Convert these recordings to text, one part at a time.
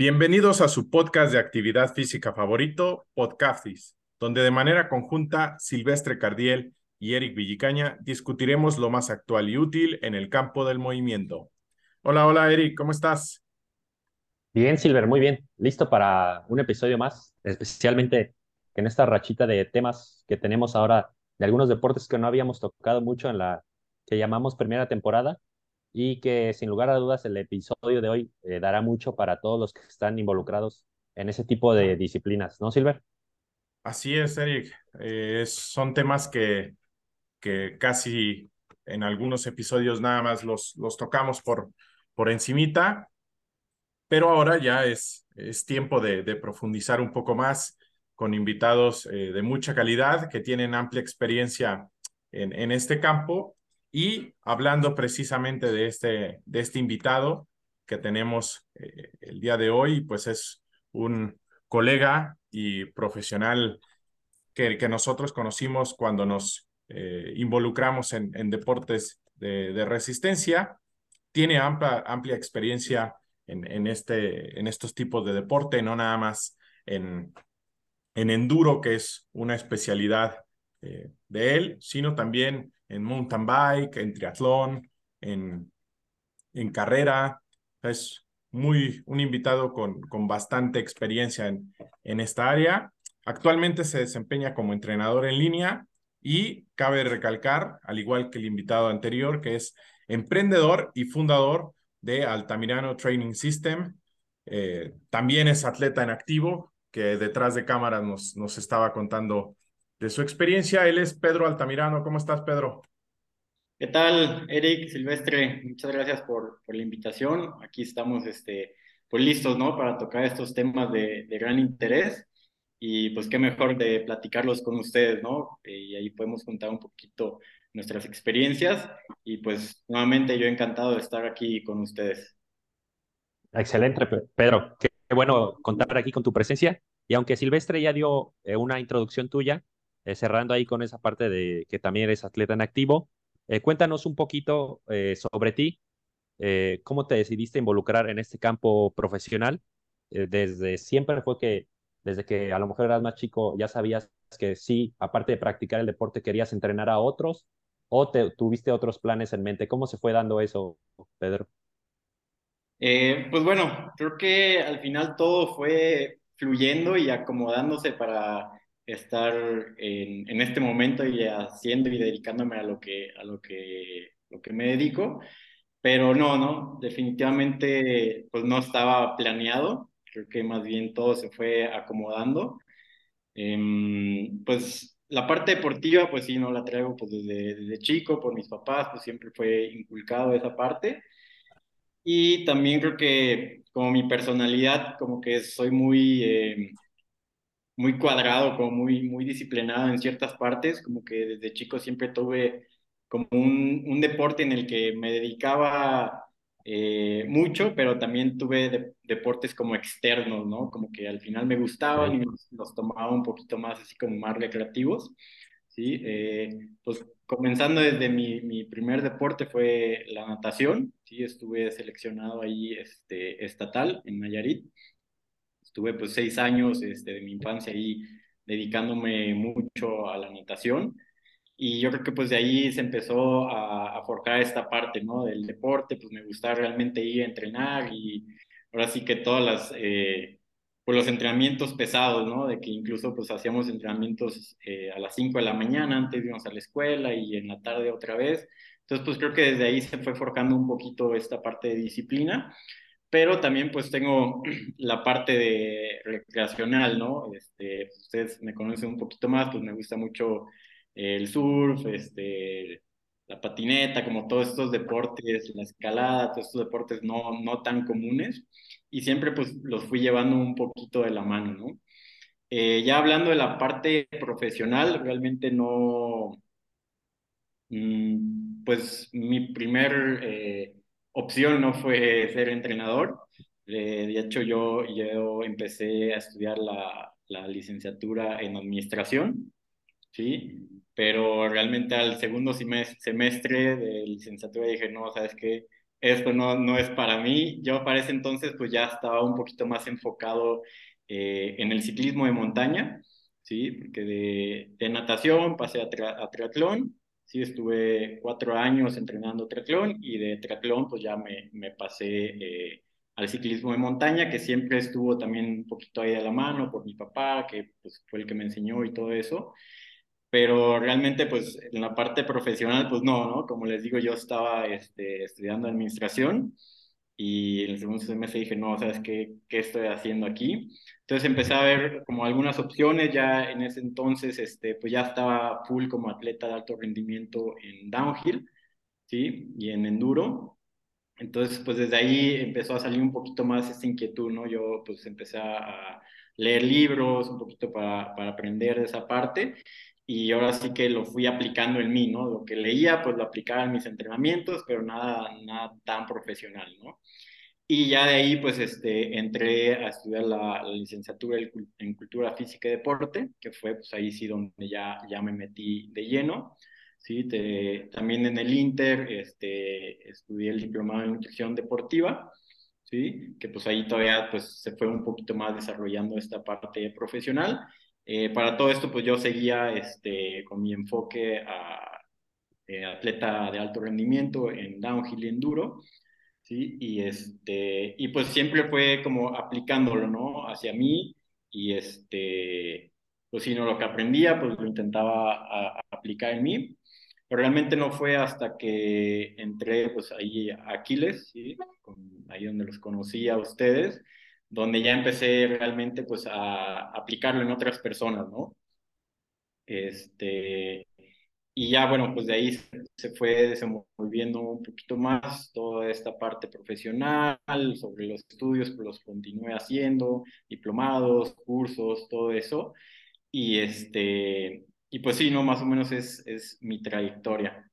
Bienvenidos a su podcast de actividad física favorito, Podcastis, donde de manera conjunta Silvestre Cardiel y Eric Villicaña discutiremos lo más actual y útil en el campo del movimiento. Hola, hola Eric, ¿cómo estás? Bien, Silver, muy bien. Listo para un episodio más, especialmente en esta rachita de temas que tenemos ahora de algunos deportes que no habíamos tocado mucho en la que llamamos primera temporada y que sin lugar a dudas el episodio de hoy eh, dará mucho para todos los que están involucrados en ese tipo de disciplinas, ¿no, Silver? Así es, Eric. Eh, son temas que, que casi en algunos episodios nada más los, los tocamos por, por encimita, pero ahora ya es, es tiempo de, profundizar un poco más con invitados eh, de mucha calidad que tienen amplia experiencia en, en este campo y hablando precisamente de este, de este invitado que tenemos eh, el día de hoy, pues es un colega y profesional que, que nosotros conocimos cuando nos eh, involucramos en, en deportes de, resistencia. Tiene amplia, amplia experiencia en, en, este, en estos tipos de deporte, no nada más en, en enduro, que es una especialidad eh, de él, sino también en mountain bike, en triatlón, en, en carrera. Es muy un invitado con, con bastante experiencia en, en esta área. Actualmente se desempeña como entrenador en línea y cabe recalcar, al igual que el invitado anterior, que es emprendedor y fundador de Altamirano Training System. Eh, también es atleta en activo, que detrás de cámaras nos, nos estaba contando de su experiencia. Él es Pedro Altamirano. ¿Cómo estás, Pedro? ¿Qué tal, Eric Silvestre? Muchas gracias por, por la invitación. Aquí estamos este, pues listos, ¿no? Para tocar estos temas de, de gran interés y pues qué mejor de platicarlos con ustedes, ¿no? Y ahí podemos contar un poquito nuestras experiencias y pues nuevamente yo encantado de estar aquí con ustedes. Excelente, Pedro. Qué bueno contar aquí con tu presencia. Y aunque Silvestre ya dio eh, una introducción tuya, eh, cerrando ahí con esa parte de que también eres atleta en activo, eh, cuéntanos un poquito eh, sobre ti, cómo te decidiste involucrar en este campo profesional. desde siempre fue que, desde que a lo mejor eras más chico, ya sabías que sí, aparte de practicar el deporte, querías entrenar a otros o te, tuviste otros planes en mente. ¿Cómo se fue dando eso, Pedro? pues bueno, creo que al final todo fue fluyendo y acomodándose para estar en, en, este momento y haciendo y dedicándome a lo que, a lo que, lo que me dedico. Pero no, no, definitivamente pues no estaba planeado. Creo que más bien todo se fue acomodando. Eh, pues la parte deportiva, pues sí, no la traigo pues desde, desde chico, por mis papás, pues siempre fue inculcado esa parte. Y también creo que como mi personalidad, como que soy muy... Eh, muy cuadrado, como muy, muy disciplinado en ciertas partes, como que desde chico siempre tuve como un, un deporte en el que me dedicaba eh, mucho, pero también tuve de, deportes como externos, ¿no? Como que al final me gustaban y los, los tomaba un poquito más así como más recreativos, ¿sí? Eh, pues comenzando desde mi, mi, primer deporte fue la natación, ¿sí? Estuve seleccionado ahí este, estatal en Nayarit, Estuve pues seis años este, de mi infancia ahí dedicándome mucho a la natación y yo creo que pues de ahí se empezó a, a forjar esta parte, ¿no? Del deporte, pues me gustaba realmente ir a entrenar y ahora sí que todas las, eh, pues los entrenamientos pesados, ¿no? De que incluso pues hacíamos entrenamientos eh, a las 5 de la mañana, antes íbamos a la escuela y en la tarde otra vez. Entonces pues creo que desde ahí se fue forjando un poquito esta parte de disciplina pero también pues tengo la parte de recreacional, ¿no? Este, ustedes me conocen un poquito más, pues me gusta mucho el surf, este, la patineta, como todos estos deportes, la escalada, todos estos deportes no, no tan comunes, y siempre pues los fui llevando un poquito de la mano, ¿no? Eh, ya hablando de la parte profesional, realmente no, mm, pues mi primer... Eh, opción no fue ser entrenador. Eh, de hecho, yo, yo empecé a estudiar la, la licenciatura en administración, ¿sí? Pero realmente al segundo semestre de licenciatura dije, no, ¿sabes qué? esto no, no es para mí. Yo para ese entonces pues ya estaba un poquito más enfocado eh, en el ciclismo de montaña, ¿sí? Porque de, de natación pasé a, a, triatlón, ¿sí? Estuve cuatro años entrenando triatlón y de triatlón pues ya me, me pasé eh, al ciclismo de montaña, que siempre estuvo también un poquito ahí de la mano por mi papá, que pues, fue el que me enseñó y todo eso pero realmente pues en la parte profesional pues no, ¿no? Como les digo, yo estaba este, estudiando administración y en el segundo semestre dije, no, ¿sabes qué, qué estoy haciendo aquí? Entonces empecé a ver como algunas opciones, ya en ese entonces este, pues ya estaba full como atleta de alto rendimiento en downhill, ¿sí? Y en enduro. Entonces pues desde ahí empezó a salir un poquito más esta inquietud, ¿no? Yo pues empecé a leer libros un poquito para, para aprender de esa parte y ahora sí que lo fui aplicando en mí, ¿no? Lo que leía, pues lo aplicaba en mis entrenamientos, pero nada, nada tan profesional, ¿no? Y ya de ahí, pues, este, entré a estudiar la, licenciatura en Cultura Física y Deporte, que fue, pues, ahí sí donde ya, ya me metí de lleno, ¿sí? también en el Inter, este, estudié el Diplomado en Nutrición Deportiva, ¿sí? Que, pues, ahí todavía, pues, se fue un poquito más desarrollando esta parte profesional, eh, para todo esto, pues yo seguía este, con mi enfoque a eh, atleta de alto rendimiento en downhill y enduro, ¿sí? Y, este, y pues siempre fue como aplicándolo, ¿no? Hacia mí y este, pues si no lo que aprendía, pues lo intentaba aplicar en mí. Pero realmente no fue hasta que entré pues ahí a Aquiles, ¿sí? ahí donde los conocí a ustedes, donde ya empecé realmente pues a aplicarlo en otras personas, ¿no? Este, y ya bueno, pues de ahí se fue desenvolviendo un poquito más toda esta parte profesional, sobre los estudios, pues los continué haciendo, diplomados, cursos, todo eso. Y este, y pues sí, no, más o menos es, es mi trayectoria.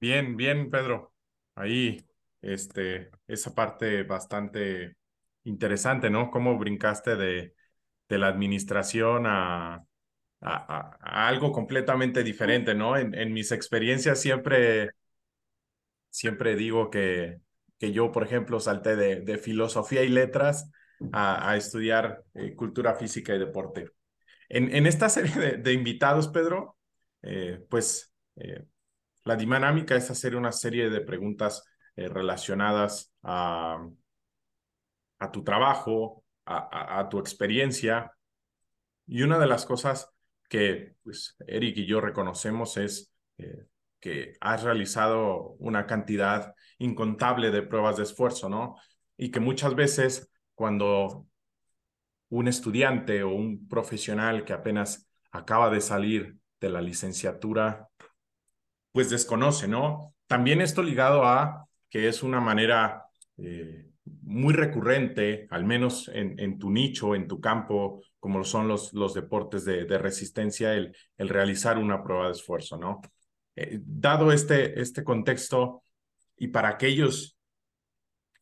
Bien, bien, Pedro. Ahí, este, esa parte bastante interesante, ¿no? Cómo brincaste de, de la administración a, a, algo completamente diferente, ¿no? En, en, mis experiencias siempre, siempre digo que, que yo, por ejemplo, salté de, de filosofía y letras a, a estudiar eh, cultura física y deporte. En, en esta serie de, de invitados, Pedro, eh, pues eh, la dinámica es hacer una serie de preguntas eh, relacionadas a, a, tu trabajo, a, a, tu experiencia. Y una de las cosas que pues, Eric y yo reconocemos es eh, que has realizado una cantidad incontable de pruebas de esfuerzo, ¿no? Y que muchas veces cuando un estudiante o un profesional que apenas acaba de salir de la licenciatura pues desconoce, ¿no? También esto ligado a que es una manera eh, muy recurrente, al menos en, tu nicho, en tu campo, como son los, los deportes de, de resistencia, el, el, realizar una prueba de esfuerzo, ¿no? Eh, dado este, este contexto y para aquellos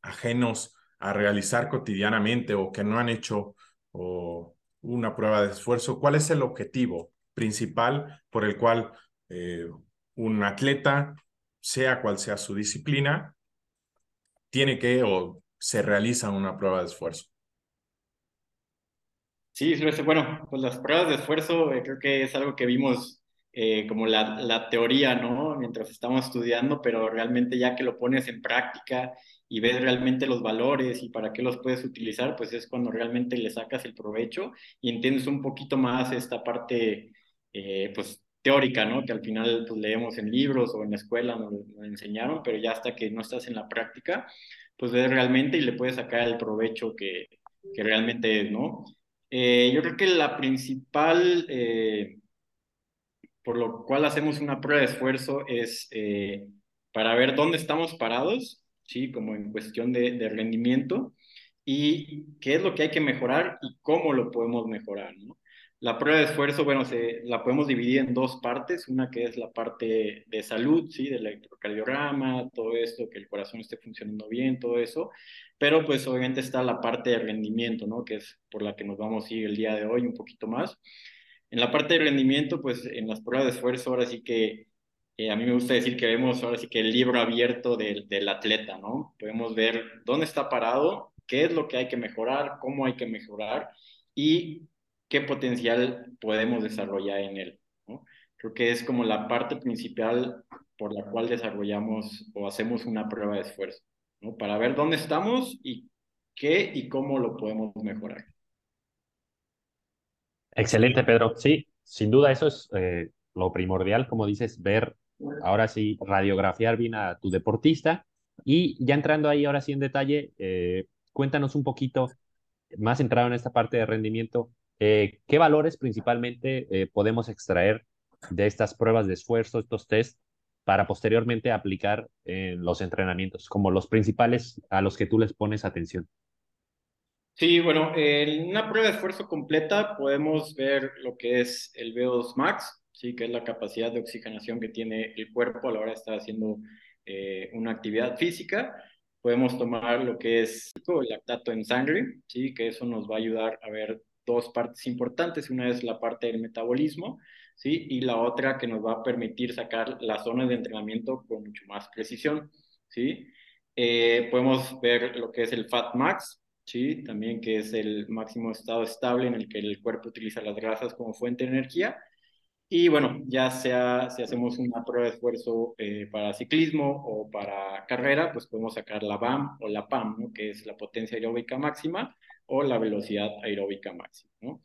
ajenos a realizar cotidianamente o que no han hecho o, una prueba de esfuerzo, ¿cuál es el objetivo principal por el cual eh, un atleta, sea cual sea su disciplina, tiene que o se realiza una prueba de esfuerzo. Sí, bueno, pues las pruebas de esfuerzo eh, creo que es algo que vimos eh, como la, la, teoría, ¿no? Mientras estamos estudiando, pero realmente ya que lo pones en práctica y ves realmente los valores y para qué los puedes utilizar, pues es cuando realmente le sacas el provecho y entiendes un poquito más esta parte, eh, pues teórica, ¿no? Que al final pues, leemos en libros o en la escuela nos, enseñaron, pero ya hasta que no estás en la práctica, pues ves realmente y le puedes sacar el provecho que, realmente es, ¿no? Eh, yo creo que la principal, eh, por lo cual hacemos una prueba de esfuerzo, es eh, para ver dónde estamos parados, ¿sí? Como en cuestión de, de rendimiento y qué es lo que hay que mejorar y cómo lo podemos mejorar, ¿no? La prueba de esfuerzo, bueno, se, la podemos dividir en dos partes, una que es la parte de salud, ¿sí? Del electrocardiograma, todo esto, que el corazón esté funcionando bien, todo eso, pero pues obviamente está la parte de rendimiento, ¿no? Que es por la que nos vamos a ir el día de hoy un poquito más. En la parte de rendimiento, pues en las pruebas de esfuerzo, ahora sí que eh, a mí me gusta decir que vemos ahora sí que el libro abierto del, del atleta, ¿no? Podemos ver dónde está parado, qué es lo que hay que mejorar, cómo hay que mejorar y qué potencial podemos desarrollar en él. ¿no? Creo que es como la parte principal por la cual desarrollamos o hacemos una prueba de esfuerzo, ¿no? para ver dónde estamos y qué y cómo lo podemos mejorar. Excelente, Pedro. Sí, sin duda eso es eh, lo primordial, como dices, ver ahora sí, radiografiar bien a tu deportista. Y ya entrando ahí ahora sí en detalle, eh, cuéntanos un poquito más centrado en esta parte de rendimiento, eh, ¿qué valores principalmente eh, podemos extraer de estas pruebas de esfuerzo, estos test, para posteriormente aplicar en los entrenamientos, como los principales a los que tú les pones atención? Sí, bueno, en una prueba de esfuerzo completa podemos ver lo que es el VO2 max, sí, que es la capacidad de oxigenación que tiene el cuerpo a la hora de estar haciendo eh, una actividad física. Podemos tomar lo que es el lactato en sangre, sí, que eso nos va a ayudar a ver dos partes importantes. Una es la parte del metabolismo, ¿sí? Y la otra que nos va a permitir sacar las zonas de entrenamiento con mucho más precisión, ¿sí? Eh, podemos ver lo que es el Fat Max, ¿sí? También que es el máximo estado estable en el que el cuerpo utiliza las grasas como fuente de energía. Y bueno, ya sea si hacemos una prueba de esfuerzo eh, para ciclismo o para carrera, pues podemos sacar la BAM o la PAM, ¿no? que es la potencia aeróbica máxima o la velocidad aeróbica máxima. ¿no?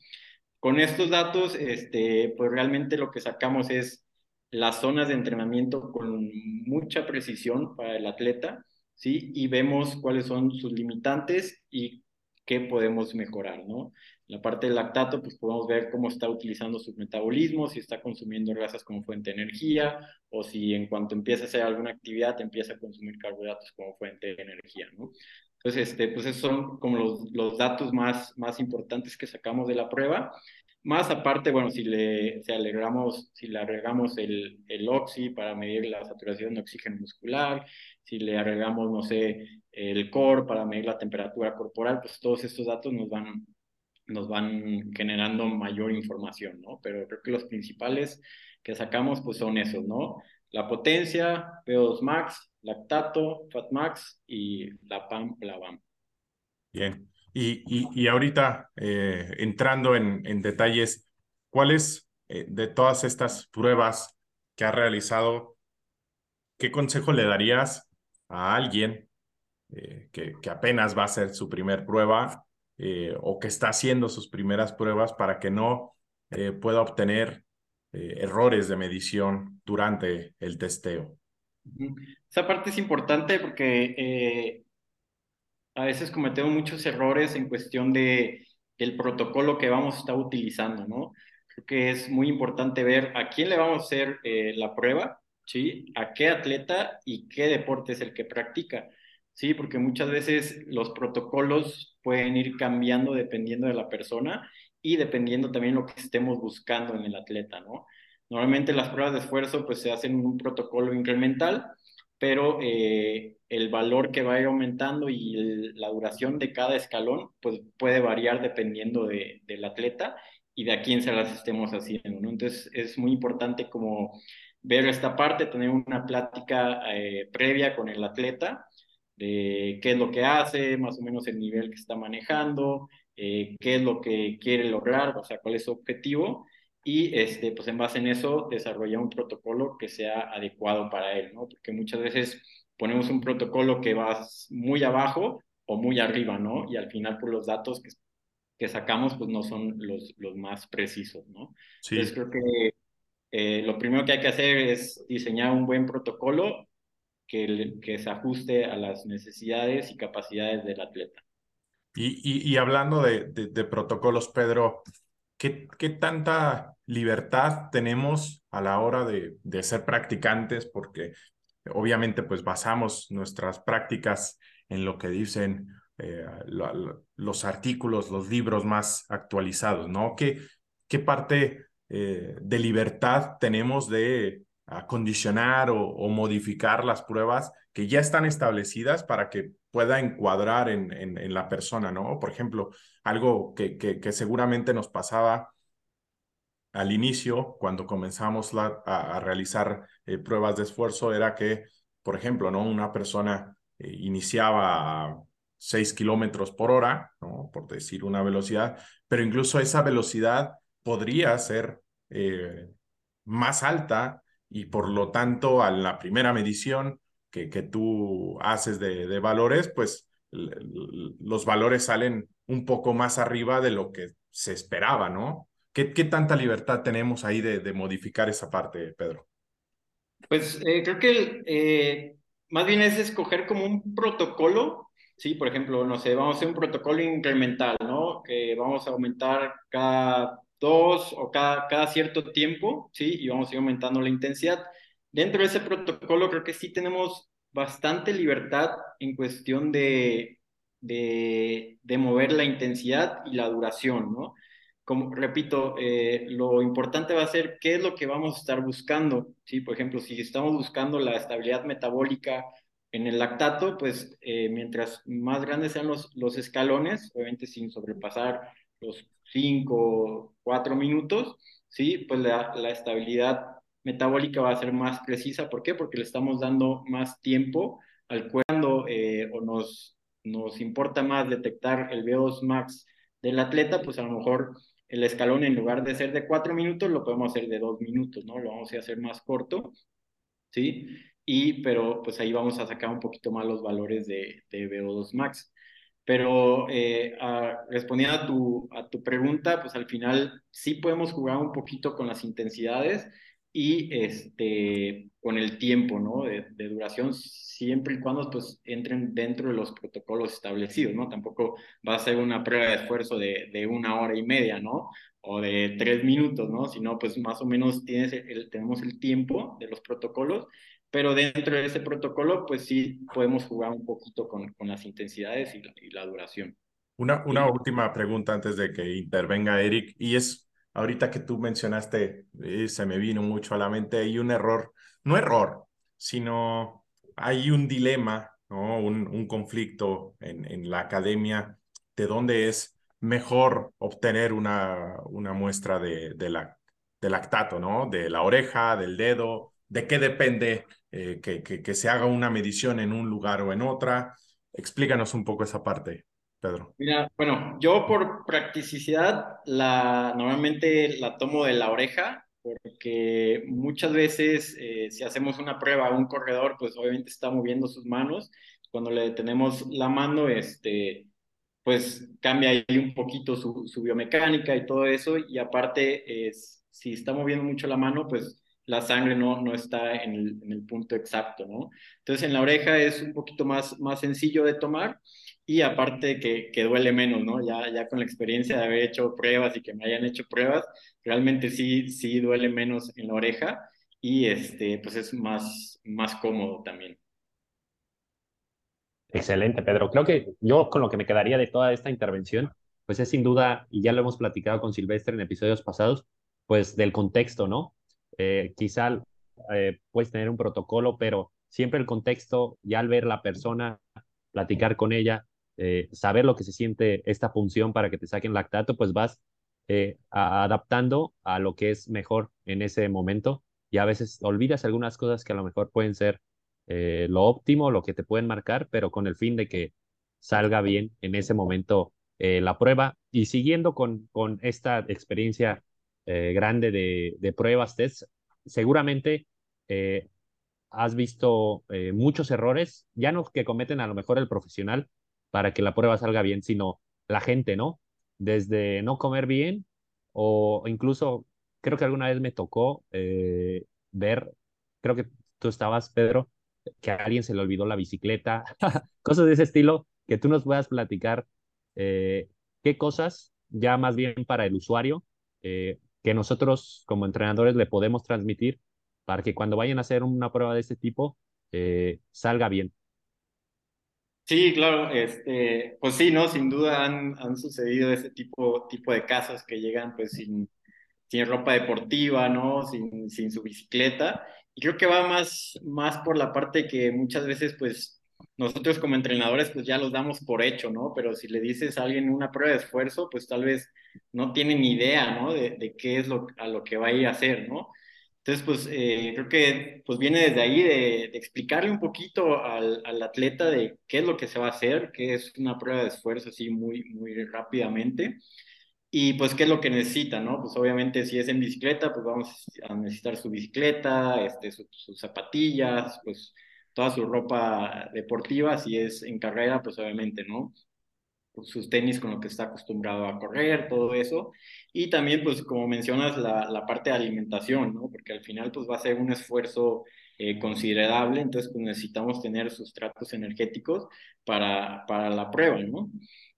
Con estos datos, este, pues realmente lo que sacamos es las zonas de entrenamiento con mucha precisión para el atleta, ¿sí? Y vemos cuáles son sus limitantes y qué podemos mejorar, ¿no? La parte del lactato, pues podemos ver cómo está utilizando su metabolismo, si está consumiendo grasas como fuente de energía, o si en cuanto empieza a hacer alguna actividad empieza a consumir carbohidratos como fuente de energía, ¿no? Entonces, este, pues esos son como los, los datos más, más importantes que sacamos de la prueba. Más aparte, bueno, si le, si alegramos, si le agregamos el, el oxi para medir la saturación de oxígeno muscular, si le agregamos, no sé, el core para medir la temperatura corporal, pues todos estos datos nos van, nos van generando mayor información, ¿no? Pero creo que los principales que sacamos, pues son esos, ¿no? La potencia, PO2 max, lactato, FatMax y la PAM, la BAM. Bien. Y, y, y ahorita, eh, entrando en, detalles, ¿cuáles eh, de todas estas pruebas que has realizado, qué consejo le darías a alguien eh, que, que, apenas va a hacer su primer prueba o que está haciendo sus primeras pruebas para que no pueda obtener errores de medición durante el testeo? Esa parte es importante porque eh, a veces cometemos muchos errores en cuestión de el protocolo que vamos a estar utilizando, ¿no? Creo que es muy importante ver a quién le vamos a hacer eh, la prueba, ¿sí? A qué atleta y qué deporte es el que practica, ¿sí? Porque muchas veces los protocolos pueden ir cambiando dependiendo de la persona y dependiendo también lo que estemos buscando en el atleta, ¿no? Normalmente las pruebas de esfuerzo pues se hacen en un protocolo incremental, pero eh, el valor que va a ir aumentando y la duración de cada escalón pues puede variar dependiendo de, del atleta y de a quién se las estemos haciendo, ¿no? Entonces es muy importante como ver esta parte, tener una plática eh, previa con el atleta de qué es lo que hace, más o menos el nivel que está manejando, eh, qué es lo que quiere lograr, o sea, cuál es su objetivo y este, pues en base en eso desarrollar un protocolo que sea adecuado para él, ¿no? Porque muchas veces ponemos un protocolo que va muy abajo o muy arriba, ¿no? Y al final por pues, los datos que, que sacamos pues no son los, los más precisos, ¿no? Sí. Entonces creo que eh, lo primero que hay que hacer es diseñar un buen protocolo que, que se ajuste a las necesidades y capacidades del atleta. Y, y, y hablando de, de, de protocolos, Pedro, ¿Qué, tanta libertad tenemos a la hora de, ser practicantes? Porque obviamente pues basamos nuestras prácticas en lo que dicen eh, los artículos, los libros más actualizados, ¿no? ¿Qué, qué parte eh, de libertad tenemos de acondicionar o, o, modificar las pruebas que ya están establecidas para que pueda encuadrar en, la persona, ¿no? Por ejemplo, algo que, seguramente nos pasaba al inicio, cuando comenzamos a, a, realizar eh, pruebas de esfuerzo, era que, por ejemplo, ¿no? Una persona eh, iniciaba a 6 kilómetros por hora, ¿no? Por decir una velocidad, pero incluso esa velocidad podría ser eh, más alta y por lo tanto a la primera medición que, que tú haces de, de valores, pues los valores salen un poco más arriba de lo que se esperaba, ¿no? ¿Qué, qué tanta libertad tenemos ahí de, de, modificar esa parte, Pedro? Pues eh, creo que eh, más bien es escoger como un protocolo, sí, por ejemplo, no sé, vamos a hacer un protocolo incremental, ¿no? Que vamos a aumentar cada dos o cada, cada cierto tiempo, ¿sí? Y vamos a ir aumentando la intensidad. Dentro de ese protocolo creo que sí tenemos bastante libertad en cuestión de, de, de mover la intensidad y la duración, ¿no? Como repito, eh, lo importante va a ser qué es lo que vamos a estar buscando, ¿sí? Por ejemplo, si estamos buscando la estabilidad metabólica en el lactato, pues eh, mientras más grandes sean los, los escalones, obviamente sin sobrepasar los cinco, cuatro minutos, ¿sí? Pues la, la, estabilidad metabólica va a ser más precisa. ¿Por qué? Porque le estamos dando más tiempo al cuerpo eh, o nos, nos importa más detectar el VO2 max del atleta, pues a lo mejor el escalón en lugar de ser de cuatro minutos lo podemos hacer de dos minutos, ¿no? Lo vamos a hacer más corto, ¿sí? Y, pero pues ahí vamos a sacar un poquito más los valores de, de VO2 max. Pero eh, respondiendo a tu, a tu pregunta, pues al final sí podemos jugar un poquito con las intensidades y este, con el tiempo ¿no? de, de, duración, siempre y cuando pues, entren dentro de los protocolos establecidos. ¿no? Tampoco va a ser una prueba de esfuerzo de, de una hora y media ¿no? o de tres minutos, ¿no? sino pues más o menos tienes el, tenemos el tiempo de los protocolos pero dentro de ese protocolo, pues sí podemos jugar un poquito con, con las intensidades y la, y la duración. Una, una y, última pregunta antes de que intervenga Eric, y es, ahorita que tú mencionaste, eh, se me vino mucho a la mente, hay un error, no error, sino hay un dilema, ¿no? un, un conflicto en, en la academia de dónde es mejor obtener una, una muestra de, de, la, de lactato, ¿no? De la oreja, del dedo, de qué depende eh, que, se haga una medición en un lugar o en otra. Explícanos un poco esa parte, Pedro. Mira, bueno, yo por practicidad la, normalmente la tomo de la oreja porque muchas veces eh, si hacemos una prueba a un corredor, pues obviamente está moviendo sus manos. Cuando le detenemos la mano, este, pues cambia ahí un poquito su, su biomecánica y todo eso. Y aparte, es, si está moviendo mucho la mano, pues la sangre no, no está en el, en el, punto exacto, ¿no? Entonces en la oreja es un poquito más, más sencillo de tomar y aparte que, que duele menos, ¿no? Ya, ya con la experiencia de haber hecho pruebas y que me hayan hecho pruebas, realmente sí, sí duele menos en la oreja y este, pues es más, más cómodo también. Excelente, Pedro. Creo que yo con lo que me quedaría de toda esta intervención, pues es sin duda, y ya lo hemos platicado con Silvestre en episodios pasados, pues del contexto, ¿no? Eh, quizá eh, puedes tener un protocolo, pero siempre el contexto, ya al ver la persona, platicar con ella, eh, saber lo que se siente esta función para que te saquen lactato, pues vas eh, adaptando a lo que es mejor en ese momento. Y a veces olvidas algunas cosas que a lo mejor pueden ser lo óptimo, lo que te pueden marcar, pero con el fin de que salga bien en ese momento la prueba. Y siguiendo con, con esta experiencia eh, grande de, de, pruebas, test, seguramente eh, has visto eh, muchos errores, ya no que cometen a lo mejor el profesional para que la prueba salga bien, sino la gente, ¿no? Desde no comer bien o incluso creo que alguna vez me tocó ver, creo que tú estabas, Pedro, que a alguien se le olvidó la bicicleta, cosas de ese estilo, que tú nos puedas platicar qué cosas ya más bien para el usuario eh, que nosotros como entrenadores le podemos transmitir para que cuando vayan a hacer una prueba de este tipo eh, salga bien. Sí, claro, este, pues sí, ¿no? Sin duda han, han sucedido ese tipo, tipo de casos que llegan pues sin, sin ropa deportiva, ¿no? Sin, sin su bicicleta. Y creo que va más, más por la parte que muchas veces, pues, nosotros como entrenadores, pues ya los damos por hecho, ¿no? Pero si le dices a alguien una prueba de esfuerzo, pues tal vez no tiene ni idea, ¿no? De, de qué es lo, a lo que va a ir a hacer, ¿no? Entonces, pues eh, creo que pues viene desde ahí de, de explicarle un poquito al, al, atleta de qué es lo que se va a hacer, qué es una prueba de esfuerzo así muy, muy rápidamente y pues qué es lo que necesita, ¿no? Pues obviamente si es en bicicleta, pues vamos a necesitar su bicicleta, este, sus zapatillas, pues toda su ropa deportiva, si es en carrera, pues obviamente, ¿no? Pues sus tenis con lo que está acostumbrado a correr, todo eso. Y también, pues como mencionas, la, la parte de alimentación, ¿no? Porque al final, pues va a ser un esfuerzo eh, considerable, entonces pues necesitamos tener sustratos energéticos para, para la prueba, ¿no?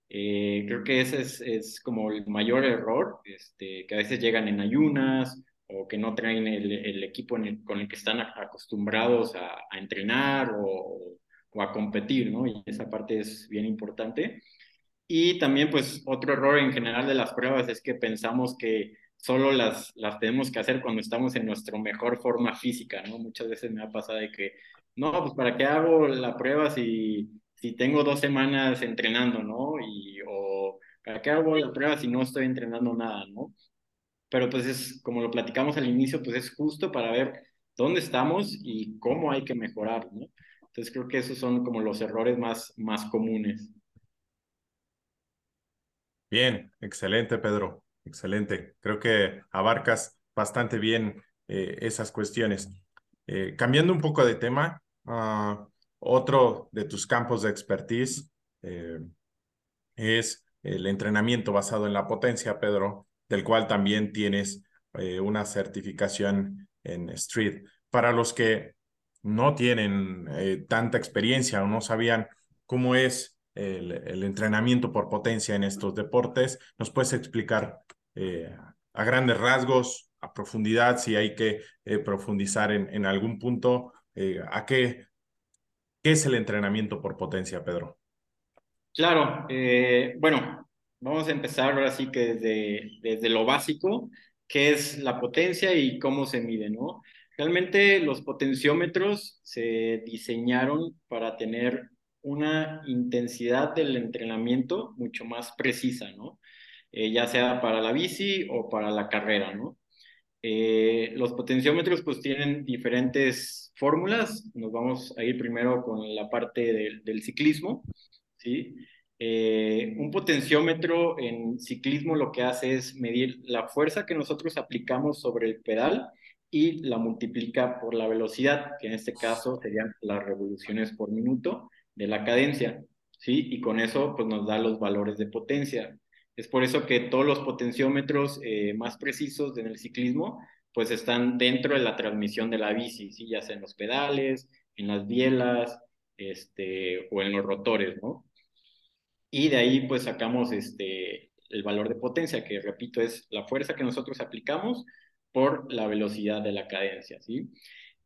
Eh, creo que ese es, es, como el mayor error, este, que a veces llegan en ayunas o que no traen el, el equipo con el que están acostumbrados a, a entrenar o, o, a competir, ¿no? Y esa parte es bien importante. Y también, pues, otro error en general de las pruebas es que pensamos que solo las, las tenemos que hacer cuando estamos en nuestra mejor forma física, ¿no? Muchas veces me ha pasado de que, no, pues, ¿para qué hago la prueba si si tengo dos semanas entrenando, ¿no? Y, o, ¿para qué hago la prueba si no estoy entrenando nada, ¿no? Pero pues es, como lo platicamos al inicio, pues es justo para ver dónde estamos y cómo hay que mejorar. Entonces creo que esos son como los errores más, más comunes. Bien, excelente, Pedro, excelente. Creo que abarcas bastante bien eh, esas cuestiones. Eh, cambiando un poco de tema, uh, otro de tus campos de expertise eh, es el entrenamiento basado en la potencia, Pedro, del cual también tienes eh, una certificación en Street. Para los que no tienen eh, tanta experiencia o no sabían cómo es el, entrenamiento por potencia en estos deportes, ¿nos puedes explicar eh, a grandes rasgos, a profundidad, si hay que profundizar en, algún punto, a qué ¿Qué es el entrenamiento por potencia, Pedro? Claro, bueno, vamos a empezar ahora sí que desde, desde lo básico, qué es la potencia y cómo se mide, ¿no? Realmente los potenciómetros se diseñaron para tener una intensidad del entrenamiento mucho más precisa, ¿no? Eh, ya sea para la bici o para la carrera, ¿no? Eh, los potenciómetros pues tienen diferentes fórmulas. Nos vamos a ir primero con la parte del ciclismo. ¿sí? Eh, un potenciómetro en ciclismo lo que hace es medir la fuerza que nosotros aplicamos sobre el pedal y la multiplica por la velocidad, que en este caso serían las revoluciones por minuto de la cadencia. ¿sí? Y con eso pues, nos da los valores de potencia. Es por eso que todos los potenciómetros eh, más precisos en el ciclismo pues están dentro de la transmisión de la bici, ¿sí? ya sea en los pedales, en las bielas, este, o en los rotores, ¿no? Y de ahí pues sacamos este, el valor de potencia, que repito es la fuerza que nosotros aplicamos por la velocidad de la cadencia, ¿sí?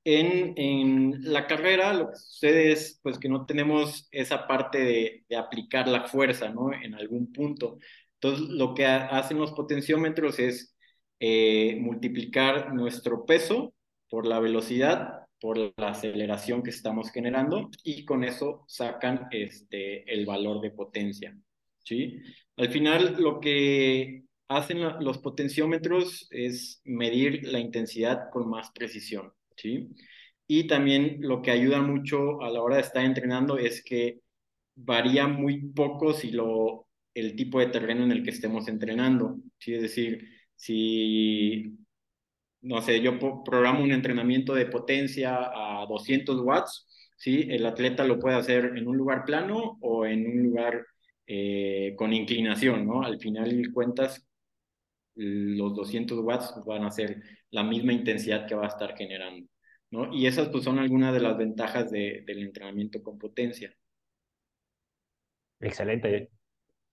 En, en la carrera lo que sucede es pues que no tenemos esa parte de, aplicar la fuerza, ¿no? En algún punto. Entonces, lo que hacen los potenciómetros es eh, multiplicar nuestro peso por la velocidad, por la aceleración que estamos generando y con eso sacan este, el valor de potencia. ¿sí? Al final, lo que hacen los potenciómetros es medir la intensidad con más precisión. ¿sí? Y también lo que ayuda mucho a la hora de estar entrenando es que varía muy poco si lo el tipo de terreno en el que estemos entrenando. ¿sí? Es decir, si, no sé, yo programo un entrenamiento de potencia a 200 watts, ¿sí? el atleta lo puede hacer en un lugar plano o en un lugar eh, con inclinación. ¿no? Al final cuentas, los 200 watts van a ser la misma intensidad que va a estar generando. ¿no? Y esas pues, son algunas de las ventajas de, del entrenamiento con potencia. Excelente.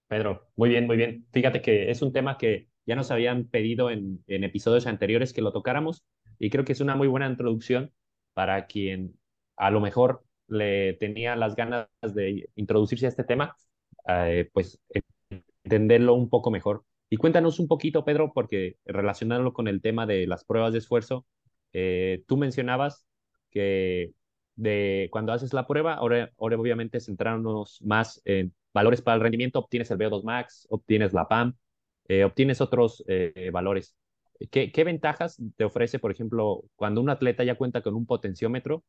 Pedro, muy bien, muy bien. Fíjate que es un tema que ya nos habían pedido en, episodios anteriores que lo tocáramos y creo que es una muy buena introducción para quien a lo mejor le tenía las ganas de introducirse a este tema, eh, pues entenderlo un poco mejor. Y cuéntanos un poquito, Pedro, porque relacionándolo con el tema de las pruebas de esfuerzo, eh, tú mencionabas que de cuando haces la prueba, ahora, obviamente centrándonos más en valores para el rendimiento, obtienes el VO2 max, obtienes la PAM, eh, obtienes otros eh, valores. ¿Qué, ¿Qué, ventajas te ofrece, por ejemplo, cuando un atleta ya cuenta con un potenciómetro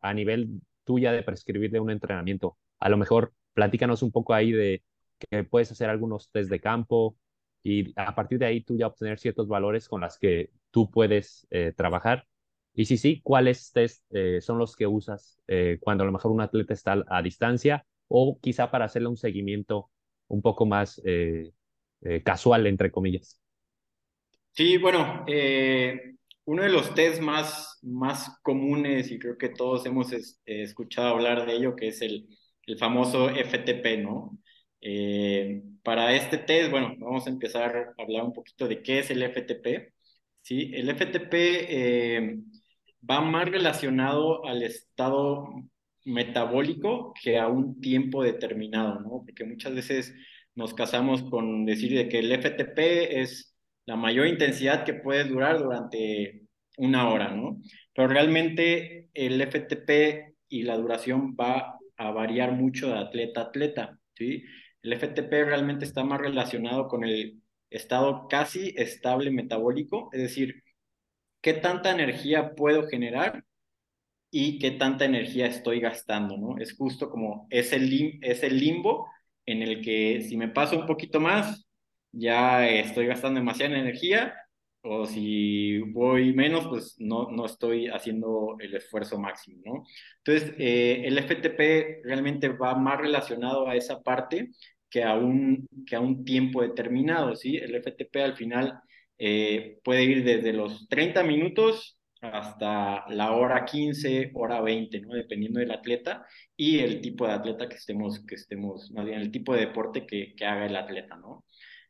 a nivel tuya de prescribirle un entrenamiento? A lo mejor platícanos un poco ahí de que puedes hacer algunos test de campo y a partir de ahí tú ya obtener ciertos valores con las que tú puedes eh, trabajar. Y si sí, ¿cuáles test eh, son los que usas eh, cuando a lo mejor un atleta está a distancia o quizá para hacerle un seguimiento un poco más casual, entre comillas? Sí, bueno, uno de los test más, más comunes y creo que todos hemos escuchado hablar de ello, que es el, el famoso FTP, ¿no? Eh, para este test, bueno, vamos a empezar a hablar un poquito de qué es el FTP. ¿sí? El FTP eh, va más relacionado al estado metabólico que a un tiempo determinado, ¿no? Porque muchas veces nos casamos con decir de que el FTP es la mayor intensidad que puede durar durante una hora, ¿no? Pero realmente el FTP y la duración va a variar mucho de atleta a atleta, ¿sí? El FTP realmente está más relacionado con el estado casi estable metabólico, es decir, qué tanta energía puedo generar y qué tanta energía estoy gastando, ¿no? Es justo como ese, lim limbo en el que si me paso un poquito más, ya estoy gastando demasiada energía, o si voy menos, pues no, no estoy haciendo el esfuerzo máximo, ¿no? Entonces, eh, el FTP realmente va más relacionado a esa parte que a un, que a un tiempo determinado, ¿sí? El FTP al final eh, puede ir desde los 30 minutos hasta la hora 15, hora 20, ¿no? Dependiendo del atleta y el tipo de atleta que estemos, que estemos, más bien el tipo de deporte que, que haga el atleta, ¿no?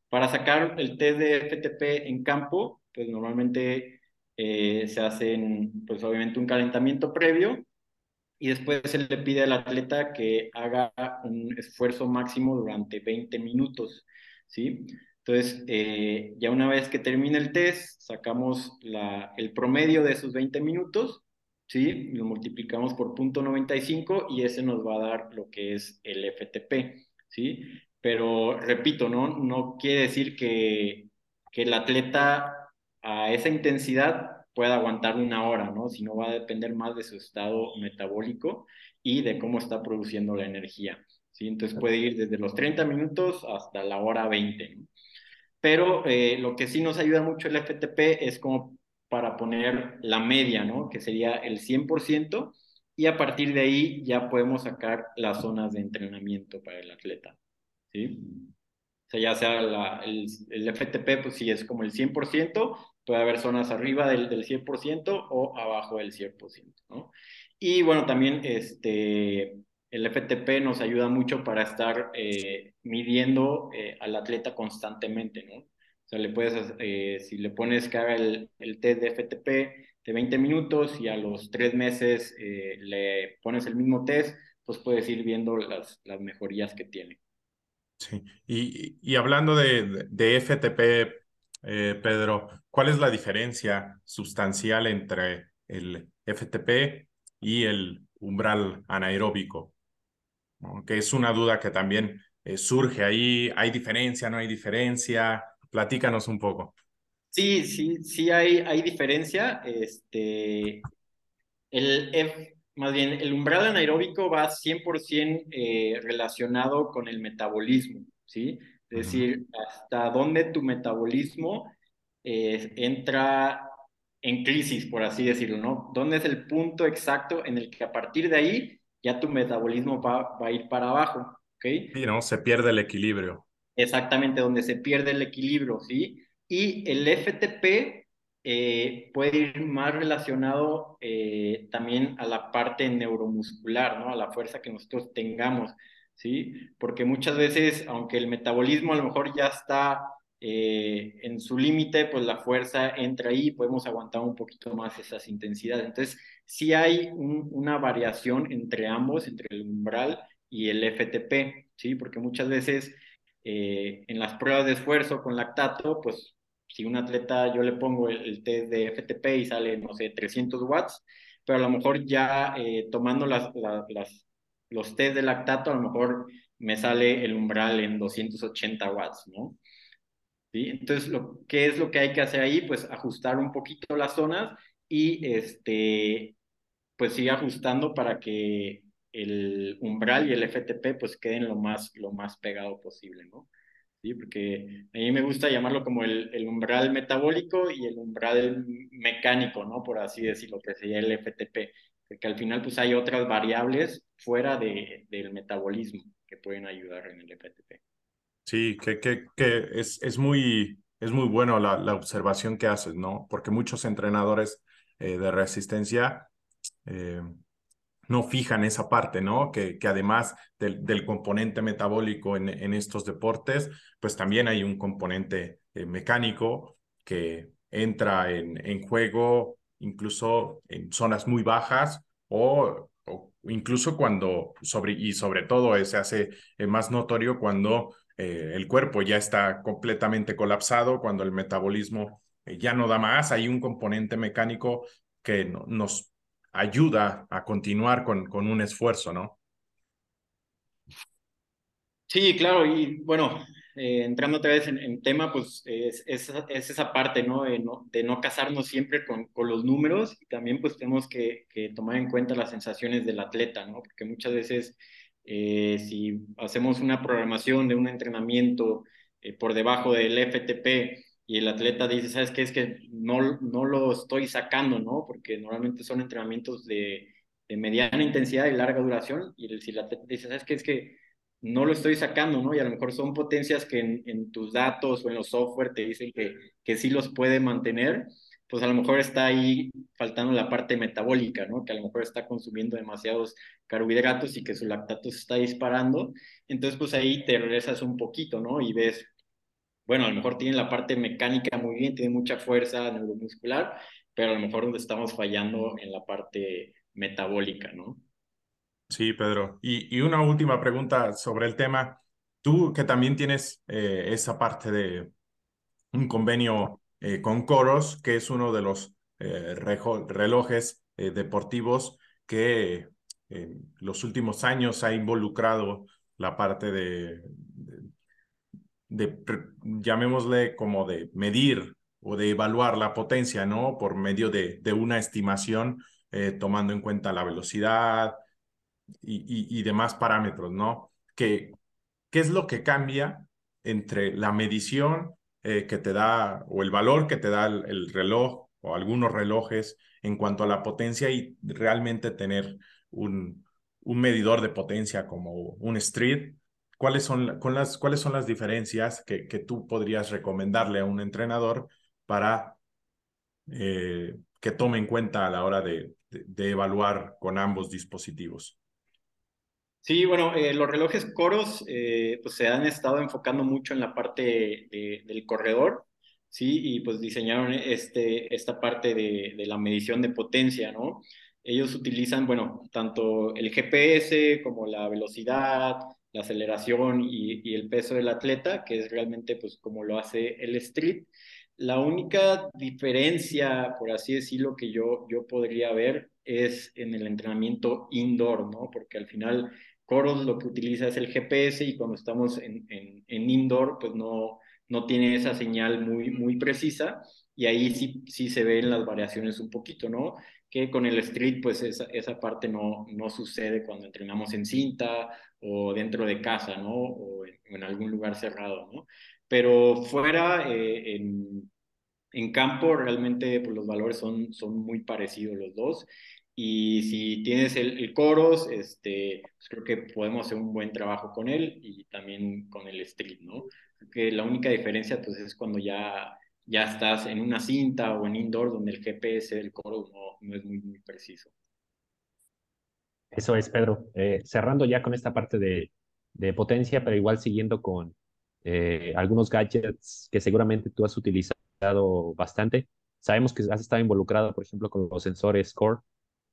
Para sacar el test de FTP en campo, pues normalmente eh, se hacen, pues obviamente un calentamiento previo y después se le pide al atleta que haga un esfuerzo máximo durante 20 minutos, ¿sí? Entonces, eh, ya una vez que termine el test, sacamos la, el promedio de esos 20 minutos, ¿sí? Lo multiplicamos por punto .95 y ese nos va a dar lo que es el FTP, ¿sí? Pero repito, ¿no? No quiere decir que, que el atleta a esa intensidad pueda aguantar una hora, ¿no? Sino va a depender más de su estado metabólico y de cómo está produciendo la energía, ¿sí? Entonces puede ir desde los 30 minutos hasta la hora 20, ¿no? Pero eh, lo que sí nos ayuda mucho el FTP es como para poner la media, ¿no? Que sería el 100%, y a partir de ahí ya podemos sacar las zonas de entrenamiento para el atleta, ¿sí? O sea, ya sea el, FTP, pues sí es como el 100%, puede haber zonas arriba del, del 100% o abajo del 100%, ¿no? Y bueno, también este, el FTP nos ayuda mucho para estar eh, midiendo eh, al atleta constantemente, ¿no? O sea, le puedes, eh, si le pones que haga el, test de FTP de 20 minutos y a los tres meses le pones el mismo test, pues puedes ir viendo las, mejorías que tiene. Sí, y, y hablando de, de FTP, eh, Pedro, ¿cuál es la diferencia sustancial entre el FTP y el umbral anaeróbico? Que es una duda que también eh, surge ahí. ¿Hay diferencia? ¿No hay diferencia? Platícanos un poco. Sí, sí, sí hay, hay diferencia. Este, el más bien, el umbral anaeróbico va 100% eh, relacionado con el metabolismo, ¿sí? Es decir, hasta dónde tu metabolismo eh, entra en crisis, por así decirlo, ¿no? ¿Dónde es el punto exacto en el que a partir de ahí ya tu metabolismo va, va a ir para abajo, ¿ok? Sí, ¿no? Se pierde el equilibrio. Exactamente, donde se pierde el equilibrio, ¿sí? Y el FTP eh, puede ir más relacionado eh, también a la parte neuromuscular, ¿no? A la fuerza que nosotros tengamos. ¿sí? Porque muchas veces, aunque el metabolismo a lo mejor ya está eh, en su límite, pues la fuerza entra ahí y podemos aguantar un poquito más esas intensidades. Entonces, sí hay una variación entre ambos, entre el umbral y el FTP, ¿sí? Porque muchas veces eh, en las pruebas de esfuerzo con lactato, pues si un atleta yo le pongo el, test de FTP y sale, no sé, 300 watts, pero a lo mejor ya eh, tomando las, los test de lactato, a lo mejor me sale el umbral en 280 watts, ¿no? ¿Sí? Entonces, lo, ¿qué es lo que hay que hacer ahí? Pues ajustar un poquito las zonas y este, pues sigue ajustando para que el umbral y el FTP pues queden lo más, lo más pegado posible, ¿no? Sí, porque a mí me gusta llamarlo como el, el, umbral metabólico y el umbral mecánico, ¿no? Por así decirlo, que sería el FTP, porque al final pues hay otras variables fuera de, del metabolismo que pueden ayudar en el FTP. Sí, que, que, que es, es, muy, es muy bueno la, la, observación que haces, ¿no? Porque muchos entrenadores eh, de resistencia eh, no fijan esa parte, ¿no? Que, que además del, del, componente metabólico en, en, estos deportes, pues también hay un componente eh, mecánico que entra en, en, juego incluso en zonas muy bajas o, o incluso cuando, sobre, y sobre todo se hace más notorio cuando eh, el cuerpo ya está completamente colapsado, cuando el metabolismo eh, ya no da más, hay un componente mecánico que no, nos ayuda a continuar con, con un esfuerzo, ¿no? Sí, claro, y bueno, eh, entrando otra vez en, tema, pues es, es, es, esa parte, ¿no? De, ¿no? de no casarnos siempre con, con, los números y también pues tenemos que, que, tomar en cuenta las sensaciones del atleta, ¿no? Porque muchas veces eh, si hacemos una programación de un entrenamiento eh, por debajo del FTP y el atleta dice, ¿sabes qué? Es que no, no lo estoy sacando, ¿no? Porque normalmente son entrenamientos de, de mediana intensidad y larga duración. Y el, si el atleta dice, ¿sabes qué? Es que no lo estoy sacando, ¿no? Y a lo mejor son potencias que en, en tus datos o en los software te dicen que, que sí los puede mantener, pues a lo mejor está ahí faltando la parte metabólica, ¿no? Que a lo mejor está consumiendo demasiados carbohidratos y que su lactato está disparando. Entonces, pues ahí te regresas un poquito, ¿no? Y ves, bueno, a lo mejor tiene la parte mecánica muy bien, tiene mucha fuerza neuromuscular, pero a lo mejor donde estamos fallando en la parte metabólica, ¿no? Sí, Pedro. Y, y una última pregunta sobre el tema. Tú que también tienes eh, esa parte de un convenio eh, con Coros, que es uno de los eh, relojes eh, deportivos que en los últimos años ha involucrado la parte de, llamémosle como de medir o de evaluar la potencia, ¿no? Por medio de, de una estimación, tomando en cuenta la velocidad y, y, demás parámetros, ¿no? ¿Qué, ¿Qué es lo que cambia entre la medición eh, que te da o el valor que te da el, el, reloj o algunos relojes en cuanto a la potencia y realmente tener un, un medidor de potencia como un Street ¿Cuáles son, con las, ¿Cuáles son las diferencias que, que tú podrías recomendarle a un entrenador para eh, que tome en cuenta a la hora de, de evaluar con ambos dispositivos? Sí, bueno, eh, los relojes coros eh, pues se han estado enfocando mucho en la parte de, del corredor, ¿sí? Y pues diseñaron este, esta parte de, de, la medición de potencia, ¿no? Ellos utilizan, bueno, tanto el GPS como la velocidad, la aceleración y, y, el peso del atleta, que es realmente pues como lo hace el street. La única diferencia, por así decirlo, que yo, yo podría ver es en el entrenamiento indoor, ¿no? Porque al final Coros lo que utiliza es el GPS y cuando estamos en, en, en indoor, pues no, no tiene esa señal muy, muy precisa y ahí sí, sí se ven las variaciones un poquito, ¿no? Que con el street, pues esa, esa parte no, no sucede cuando entrenamos en cinta o dentro de casa, ¿no? O en, algún lugar cerrado, ¿no? Pero fuera, eh, en, en, campo, realmente pues, los valores son, son muy parecidos los dos. Y si tienes el, el Coros, este, pues creo que podemos hacer un buen trabajo con él y también con el Street, ¿no? Que la única diferencia pues es cuando ya, ya estás en una cinta o en indoor donde el GPS del Coros no, no es muy, muy preciso. Eso es, Pedro. Eh, cerrando ya con esta parte de, de, potencia, pero igual siguiendo con eh, algunos gadgets que seguramente tú has utilizado bastante. Sabemos que has estado involucrado, por ejemplo, con los sensores Core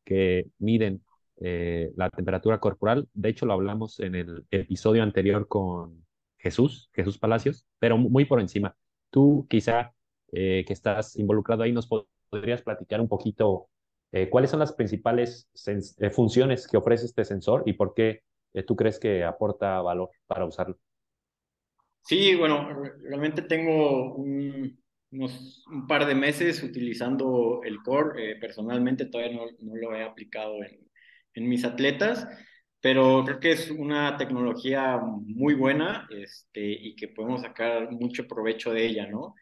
que miden eh, la temperatura corporal. De hecho, lo hablamos en el episodio anterior con Jesús, Jesús Palacios, pero muy por encima. Tú quizá que estás involucrado ahí nos podrías platicar un poquito cuáles son las principales funciones que ofrece este sensor y por qué tú crees que aporta valor para usarlo. Sí, bueno, realmente tengo un, unos, un par de meses utilizando el core. Eh, personalmente todavía no, no, lo he aplicado en, en, mis atletas, pero creo que es una tecnología muy buena este, y que podemos sacar mucho provecho de ella, ¿no?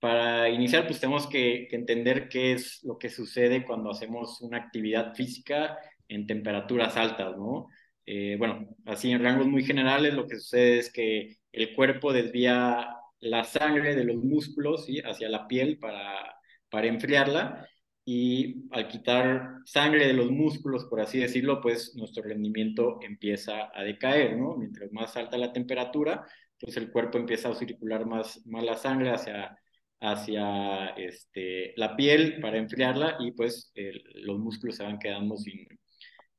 Para iniciar, pues tenemos que, entender qué es lo que sucede cuando hacemos una actividad física en temperaturas altas, ¿no? Eh, bueno, así en rangos muy generales, lo que sucede es que el cuerpo desvía la sangre de los músculos ¿sí? hacia la piel para, para enfriarla y al quitar sangre de los músculos, por así decirlo, pues nuestro rendimiento empieza a decaer, ¿no? Mientras más alta la temperatura, pues el cuerpo empieza a circular más, más la sangre hacia, hacia este, la piel para enfriarla y pues los músculos se van quedando sin,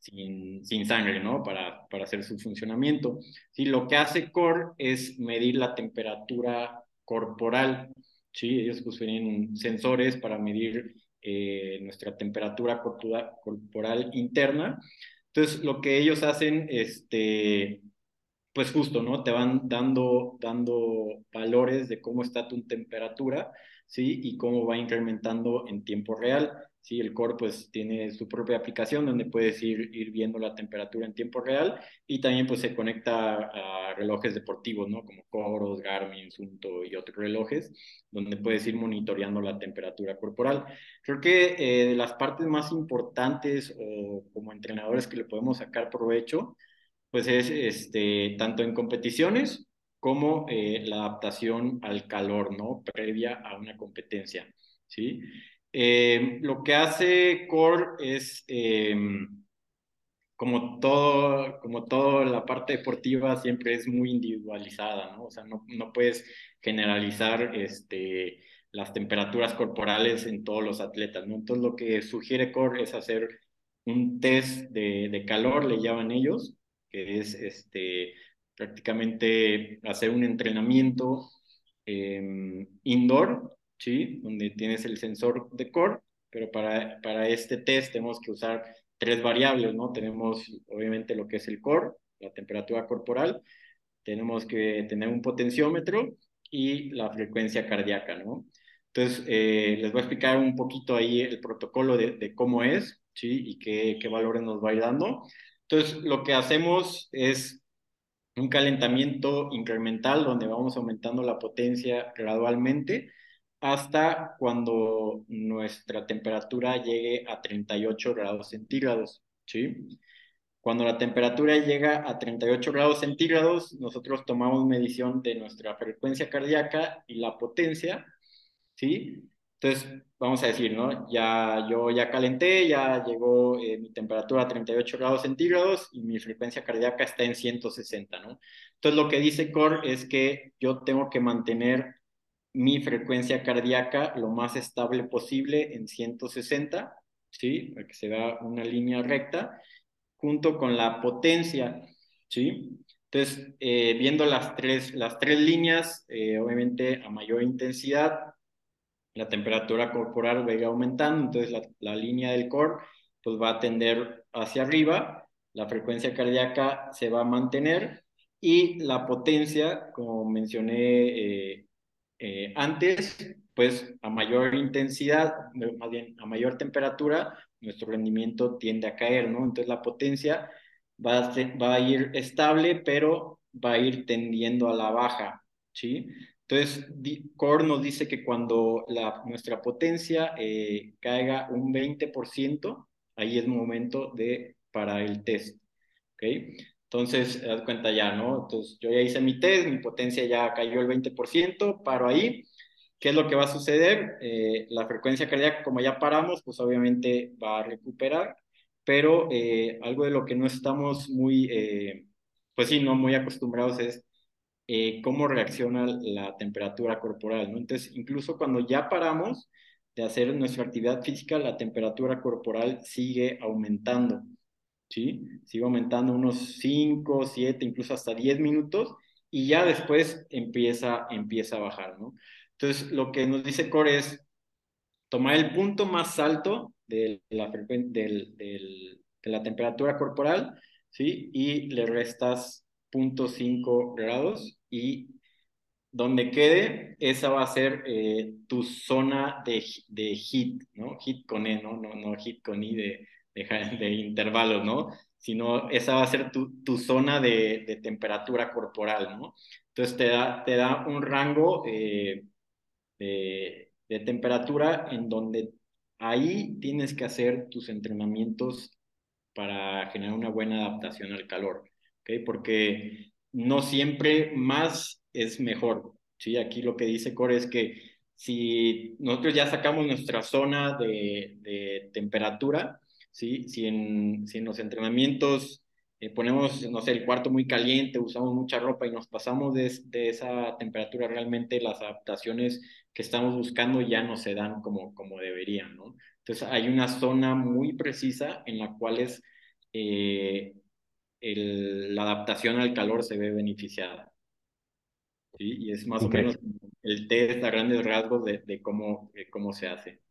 sin, sangre, ¿no? Para, para hacer su funcionamiento. ¿Sí? Lo que hace CORE es medir la temperatura corporal, ¿sí? Ellos pues tienen sensores para medir eh, nuestra temperatura corporal interna. Entonces, lo que ellos hacen, este, pues justo, ¿no? Te van dando, dando valores de cómo está tu temperatura, ¿sí? Y cómo va incrementando en tiempo real. Sí, el Core pues tiene su propia aplicación donde puedes ir, viendo la temperatura en tiempo real y también pues se conecta a relojes deportivos, ¿no? Como Coros, Garmin, Sunto y otros relojes, donde puedes ir monitoreando la temperatura corporal. Creo que eh, de las partes más importantes o como entrenadores que le podemos sacar provecho, pues es este, tanto en competiciones como eh, la adaptación al calor, ¿no? Previa a una competencia, ¿sí? Eh, lo que hace Core es, eh, como todo, como todo la parte deportiva, siempre es muy individualizada, ¿no? O sea, no, no puedes generalizar este, las temperaturas corporales en todos los atletas, ¿no? Entonces, lo que sugiere Core es hacer un test de, calor, le llaman ellos, que es este, prácticamente hacer un entrenamiento eh, indoor ¿sí? Donde tienes el sensor de core, pero para, para este test tenemos que usar tres variables, ¿no? Tenemos obviamente lo que es el core, la temperatura corporal, tenemos que tener un potenciómetro y la frecuencia cardíaca, ¿no? Entonces, eh, les voy a explicar un poquito ahí el protocolo de, de cómo es, ¿sí? Y qué, qué valores nos va a ir dando. Entonces, lo que hacemos es un calentamiento incremental donde vamos aumentando la potencia gradualmente hasta cuando nuestra temperatura llegue a 38 grados centígrados, ¿sí? Cuando la temperatura llega a 38 grados centígrados, nosotros tomamos medición de nuestra frecuencia cardíaca y la potencia, ¿sí? Entonces, vamos a decir, ¿no? Ya, yo ya calenté, ya llegó eh, mi temperatura a 38 grados centígrados y mi frecuencia cardíaca está en 160, ¿no? Entonces, lo que dice CORE es que yo tengo que mantener mi frecuencia cardíaca lo más estable posible en 160, ¿sí? Para que se vea una línea recta, junto con la potencia, ¿sí? Entonces, eh, viendo las tres, las tres líneas, eh, obviamente a mayor intensidad, la temperatura corporal va a ir aumentando, entonces la, la, línea del core pues va a tender hacia arriba, la frecuencia cardíaca se va a mantener y la potencia, como mencioné eh, eh, antes, pues a mayor intensidad, más bien a mayor temperatura, nuestro rendimiento tiende a caer, ¿no? Entonces la potencia va a, va a ir estable, pero va a ir tendiendo a la baja, ¿sí? Entonces, Core nos dice que cuando la, nuestra potencia eh, caiga un 20%, ahí es momento de para el test, ¿ok? Entonces, das cuenta ya, ¿no? Entonces, yo ya hice mi test, mi potencia ya cayó el 20%, paro ahí. ¿Qué es lo que va a suceder? Eh, la frecuencia cardíaca, como ya paramos, pues obviamente va a recuperar, pero eh, algo de lo que no estamos muy, eh, pues sí, no muy acostumbrados es cómo reacciona la temperatura corporal, ¿no? Entonces, incluso cuando ya paramos de hacer nuestra actividad física, la temperatura corporal sigue aumentando. ¿Sí? Sigue aumentando unos 5, 7, incluso hasta 10 minutos y ya después empieza, empieza a bajar, ¿no? Entonces, lo que nos dice Core es tomar el punto más alto de la, del, de la temperatura corporal, ¿sí? Y le restas 0.5 grados y donde quede, esa va a ser eh, tu zona de, de hit, ¿no? Hit con E, ¿no? No, no hit con I de, de, de intervalos, ¿no? Sino esa va a ser tu, tu zona de, de, temperatura corporal, ¿no? Entonces te da, te da un rango eh, de, de temperatura en donde ahí tienes que hacer tus entrenamientos para generar una buena adaptación al calor, ¿ok? Porque no siempre más es mejor, ¿sí? Aquí lo que dice Core es que si nosotros ya sacamos nuestra zona de, de temperatura, ¿sí? Si en, si en los entrenamientos eh, ponemos, no sé, el cuarto muy caliente, usamos mucha ropa y nos pasamos de, de, esa temperatura, realmente las adaptaciones que estamos buscando ya no se dan como, como deberían, ¿no? Entonces hay una zona muy precisa en la cual es, eh, el, la adaptación al calor se ve beneficiada. ¿sí? Y es más o menos el test a grandes rasgos de, de cómo, de cómo se hace.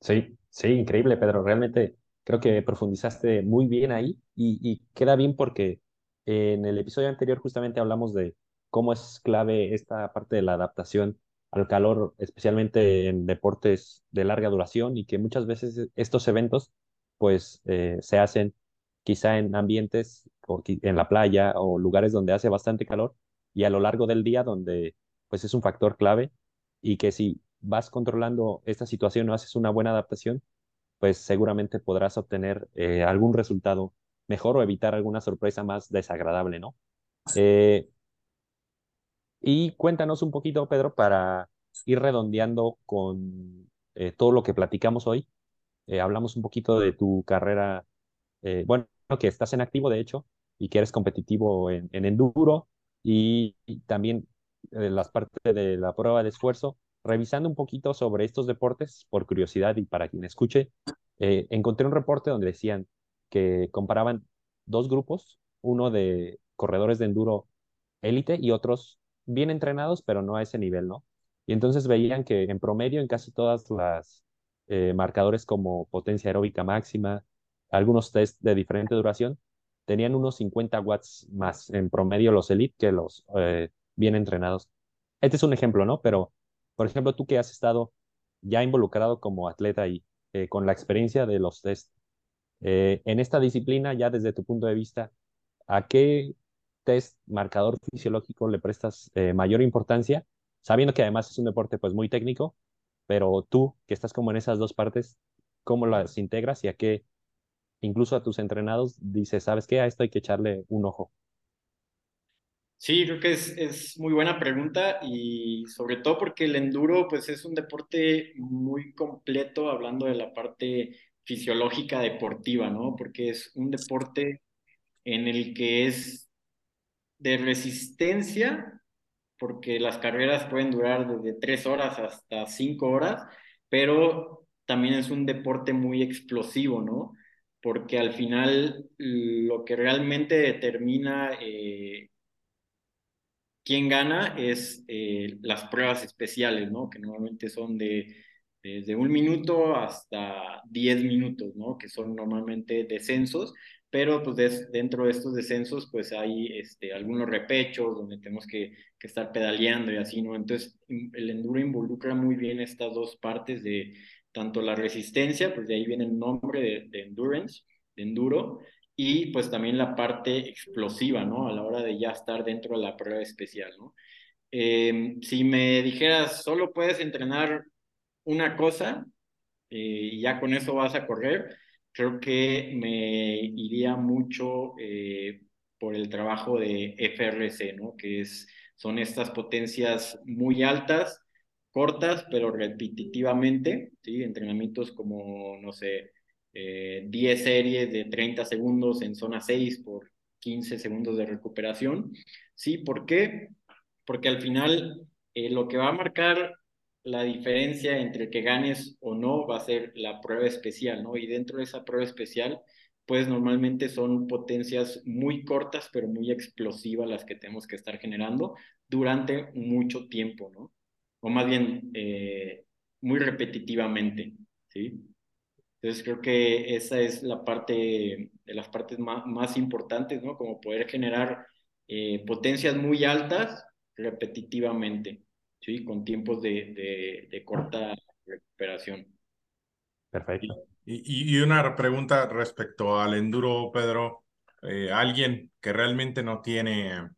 Sí, sí, increíble, Pedro. Realmente creo que profundizaste muy bien ahí y, queda bien porque en el episodio anterior justamente hablamos de cómo es clave esta parte de la adaptación al calor, especialmente en deportes de larga duración y que muchas veces estos eventos pues eh, se hacen quizá en ambientes en la playa o lugares donde hace bastante calor y a lo largo del día donde pues es un factor clave y que si vas controlando esta situación o haces una buena adaptación, pues seguramente podrás obtener eh, algún resultado mejor o evitar alguna sorpresa más desagradable, ¿no? Eh, y cuéntanos un poquito, Pedro, para ir redondeando con eh, todo lo que platicamos hoy. Hablamos un poquito de tu carrera, bueno, que estás en activo, de hecho, y que eres competitivo en, en enduro y, y también las partes de la prueba de esfuerzo. Revisando un poquito sobre estos deportes, por curiosidad y para quien escuche, encontré un reporte donde decían que comparaban dos grupos, uno de corredores de enduro élite y otros bien entrenados, pero no a ese nivel, ¿no? Y entonces veían que en promedio en casi todas las eh, marcadores como potencia aeróbica máxima, algunos test de diferente duración, tenían unos 50 watts más en promedio los elite que los eh, bien entrenados. Este es un ejemplo, ¿no? Pero, por ejemplo, tú que has estado ya involucrado como atleta y eh, con la experiencia de los test, eh, en esta disciplina, ya desde tu punto de vista, ¿a qué test marcador fisiológico le prestas eh, mayor importancia, sabiendo que además es un deporte pues muy técnico, pero tú que estás como en esas dos partes, ¿cómo las integras y a qué incluso a tus entrenados dices, ¿sabes qué? A esto hay que echarle un ojo. Sí, creo que es, es, muy buena pregunta y sobre todo porque el enduro pues es un deporte muy completo hablando de la parte fisiológica deportiva, ¿no? Porque es un deporte en el que es de resistencia, porque las carreras pueden durar desde tres horas hasta cinco horas, pero también es un deporte muy explosivo, ¿no? Porque al final lo que realmente determina eh, quién gana es eh, las pruebas especiales, ¿no? Que normalmente son de desde un minuto hasta diez minutos, ¿no? Que son normalmente descensos, pero pues dentro de estos descensos pues hay este, algunos repechos donde tenemos que, que, estar pedaleando y así, ¿no? Entonces el enduro involucra muy bien estas dos partes de tanto la resistencia, pues de ahí viene el nombre de, de endurance, de enduro, y pues también la parte explosiva, ¿no? A la hora de ya estar dentro de la prueba especial, ¿no? Eh, si me dijeras, solo puedes entrenar una cosa eh, y ya con eso vas a correr, creo que me iría mucho eh, por el trabajo de FRC, ¿no? Que es, son estas potencias muy altas, cortas, pero repetitivamente, ¿sí? Entrenamientos como, no sé, eh, 10 series de 30 segundos en zona 6 por 15 segundos de recuperación. ¿Sí? ¿Por qué? Porque al final eh, lo que va a marcar la diferencia entre que ganes o no va a ser la prueba especial, ¿no? Y dentro de esa prueba especial pues normalmente son potencias muy cortas, pero muy explosivas las que tenemos que estar generando durante mucho tiempo, ¿no? O más bien, eh, muy repetitivamente, ¿sí? Entonces creo que esa es la parte, de las partes más, más importantes, ¿no? Como poder generar eh, potencias muy altas repetitivamente, ¿sí? Con tiempos de, de, corta recuperación. Perfecto. Y, y, una pregunta respecto al enduro, Pedro. Eh, alguien que realmente no tiene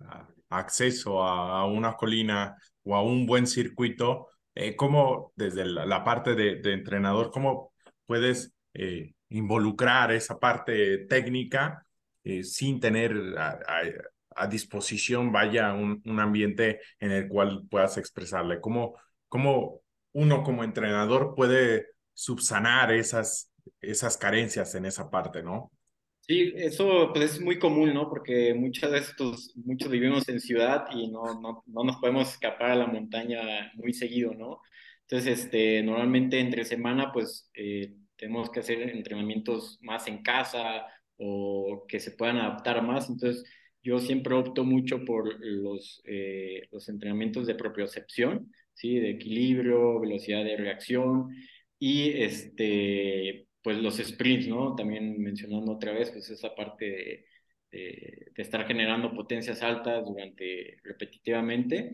ah, acceso a, una colina o a un buen circuito, eh, ¿cómo desde la, parte de, de, entrenador, cómo puedes eh, involucrar esa parte técnica eh, sin tener a, disposición, vaya, un, un, ambiente en el cual puedas expresarle. ¿Cómo, ¿Cómo uno como entrenador puede subsanar esas, esas carencias en esa parte, no? Sí, eso pues es muy común, ¿no? Porque muchas veces muchos vivimos en ciudad y no, no, no, nos podemos escapar a la montaña muy seguido, ¿no? Entonces, este, normalmente entre semana, pues eh, tenemos que hacer entrenamientos más en casa o que se puedan adaptar más. Entonces, yo siempre opto mucho por los, eh, los entrenamientos de propiocepción, ¿sí? De equilibrio, velocidad de reacción y este, pues los sprints, ¿no? También mencionando otra vez, pues esa parte de, de, de estar generando potencias altas durante repetitivamente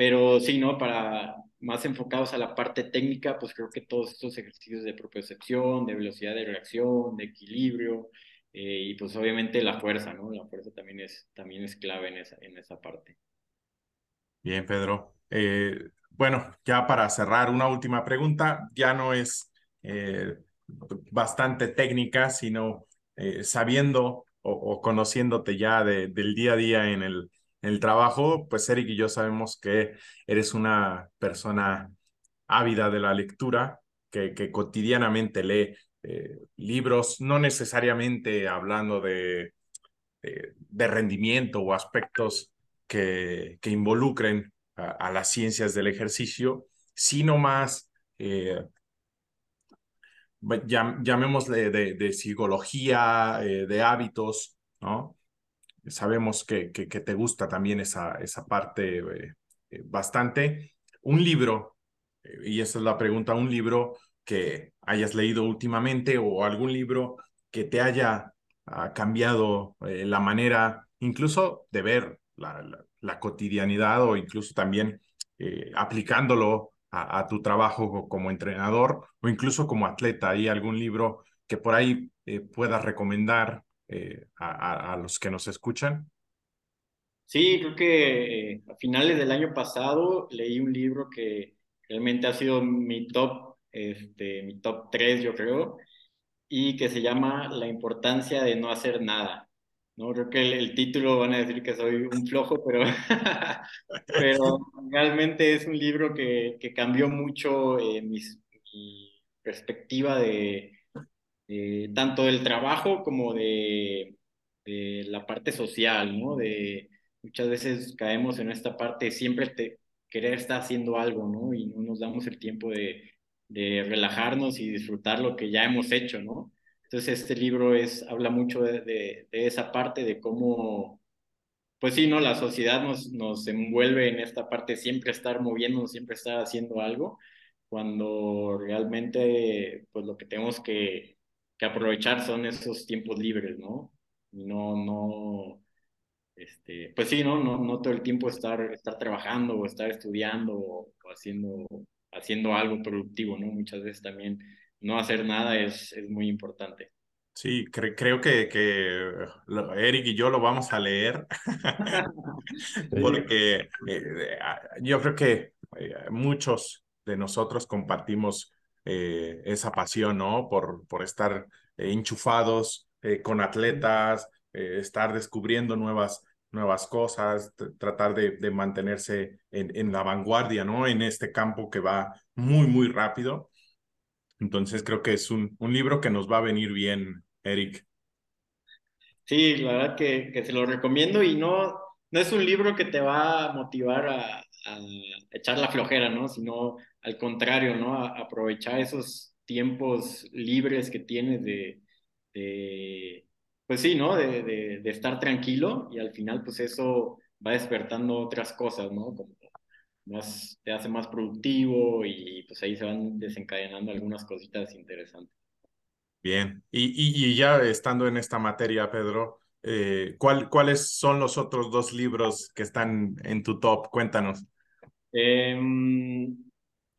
pero sí, ¿no? Para más enfocados a la parte técnica, pues creo que todos estos ejercicios de propiocepción, de velocidad de reacción, de equilibrio, eh, y pues obviamente la fuerza, ¿no? La fuerza también es, también es clave en esa, en esa parte. Bien, Pedro. Eh, bueno, ya para cerrar, una última pregunta. Ya no es eh, bastante técnica, sino sabiendo o, conociéndote ya de, del día a día en el, en el trabajo, pues Eric y yo sabemos que eres una persona ávida de la lectura, que, cotidianamente lee eh, libros, no necesariamente hablando de, de, rendimiento o aspectos que, que involucren a, las ciencias del ejercicio, sino más, eh, llamémosle de, de psicología, eh, de hábitos, ¿no? Sabemos que, te gusta también esa, esa parte eh, eh, bastante. Un libro, eh, y esa es la pregunta, un libro que hayas leído últimamente o algún libro que te haya ah, cambiado la manera incluso de ver la, la, cotidianidad o incluso también aplicándolo a, a, tu trabajo como entrenador o incluso como atleta. ¿Hay algún libro que por ahí puedas recomendar eh, a, a, los que nos escuchan? Sí, creo que eh, a finales del año pasado leí un libro que realmente ha sido mi top, este, mi top 3, yo creo, y que se llama La importancia de no hacer nada. ¿no? Creo que el, título van a decir que soy un flojo, pero, pero realmente es un libro que, que cambió mucho eh, mi perspectiva de, eh, tanto del trabajo como de, la parte social, ¿no? De muchas veces caemos en esta parte siempre te, querer estar haciendo algo, ¿no? Y no nos damos el tiempo de, de relajarnos y disfrutar lo que ya hemos hecho, ¿no? Entonces este libro es, habla mucho de, de, esa parte, de cómo, pues sí, ¿no? La sociedad nos, nos envuelve en esta parte, siempre estar moviéndonos, siempre estar haciendo algo, cuando realmente, pues lo que tenemos que, que aprovechar son esos tiempos libres, ¿no? Y no, no, este, pues sí, ¿no? No, no todo el tiempo estar, estar trabajando o estar estudiando o, haciendo, haciendo algo productivo, ¿no? Muchas veces también no hacer nada es, es muy importante. Sí, creo que, que Eric y yo lo vamos a leer porque eh, yo creo que eh, muchos de nosotros compartimos eh, esa pasión, ¿no? Por, por estar eh, enchufados eh, con atletas, estar descubriendo nuevas, nuevas cosas, tratar de, de mantenerse en, en, la vanguardia, ¿no? En este campo que va muy, muy rápido. Entonces creo que es un, un libro que nos va a venir bien, Eric. Sí, la verdad que, que se lo recomiendo y no, no es un libro que te va a motivar a, a echar la flojera, ¿no? Sino al contrario, ¿no? aprovechar esos tiempos libres que tienes de, pues sí, ¿no? De, estar tranquilo y al final pues eso va despertando otras cosas, ¿no? Como te hace más productivo y pues ahí se van desencadenando algunas cositas interesantes. Bien, y, y ya estando en esta materia, Pedro, eh, ¿cuál, ¿cuáles son los otros dos libros que están en tu top? Cuéntanos. Eh,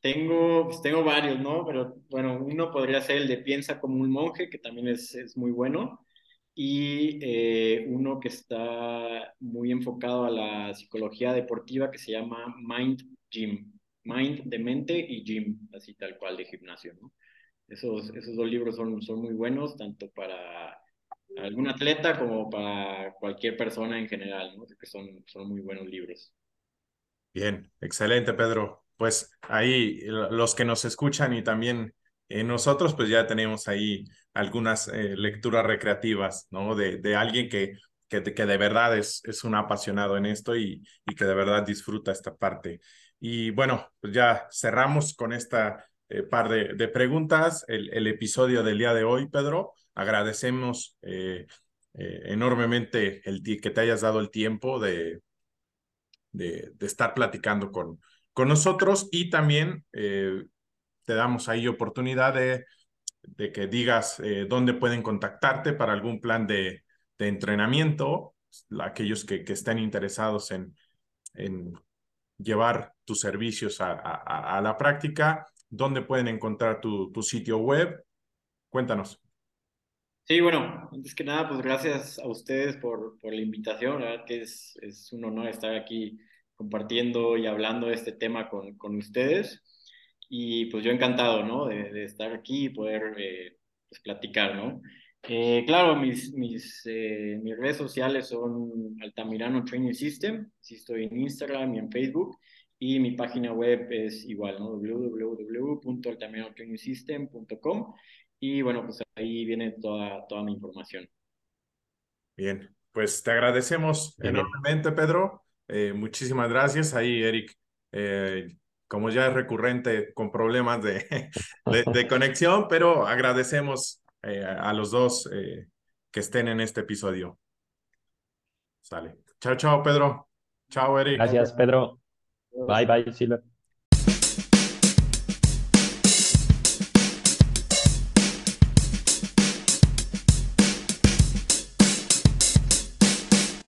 tengo, pues tengo varios, ¿no? Pero bueno, uno podría ser el de Piensa como un monje, que también es, es muy bueno y eh, uno que está muy enfocado a la psicología deportiva que se llama Mind Gym. Mind de mente y Gym, así tal cual de gimnasio, ¿no? Esos, esos dos libros son, son muy buenos, tanto para algún atleta como para cualquier persona en general. Que son, son muy buenos libros. Bien, excelente, Pedro. Pues ahí los que nos escuchan y también eh, nosotros pues ya tenemos ahí algunas eh, lecturas recreativas, ¿no? De, de alguien que, que, que, de verdad es, es un apasionado en esto y, y que de verdad disfruta esta parte. Y bueno, pues ya cerramos con esta eh, par de, de preguntas el, el, episodio del día de hoy, Pedro. Agradecemos eh, eh, enormemente el que te hayas dado el tiempo de, de, estar platicando con, con nosotros y también eh, te damos ahí oportunidad de, de que digas dónde pueden contactarte para algún plan de, de entrenamiento, aquellos que, que estén interesados en, en, llevar tus servicios a, a, a, la práctica, dónde pueden encontrar tu, tu sitio web. Cuéntanos. Sí, bueno, antes que nada, pues gracias a ustedes por, por la invitación, la verdad que es, es un honor estar aquí compartiendo y hablando de este tema con, con ustedes y pues yo encantado, ¿no? De, de estar aquí y poder eh, pues, platicar, ¿no? Eh, claro, mis, mis, eh, mis redes sociales son Altamirano Training System, sí estoy en Instagram y en Facebook, y mi página web es igual, ¿no? www.altamiranotrainingsystem.com, y bueno, pues ahí viene toda, toda mi información. Bien, pues te agradecemos Bien. enormemente, Pedro. Eh, muchísimas gracias. Ahí, Eric, eh, como ya es recurrente con problemas de, de, de conexión, pero agradecemos eh, a los dos eh, que estén en este episodio. Sale. Chao, chao, Pedro. Chao, Eric. Gracias, Pedro. Bye, bye, Silver.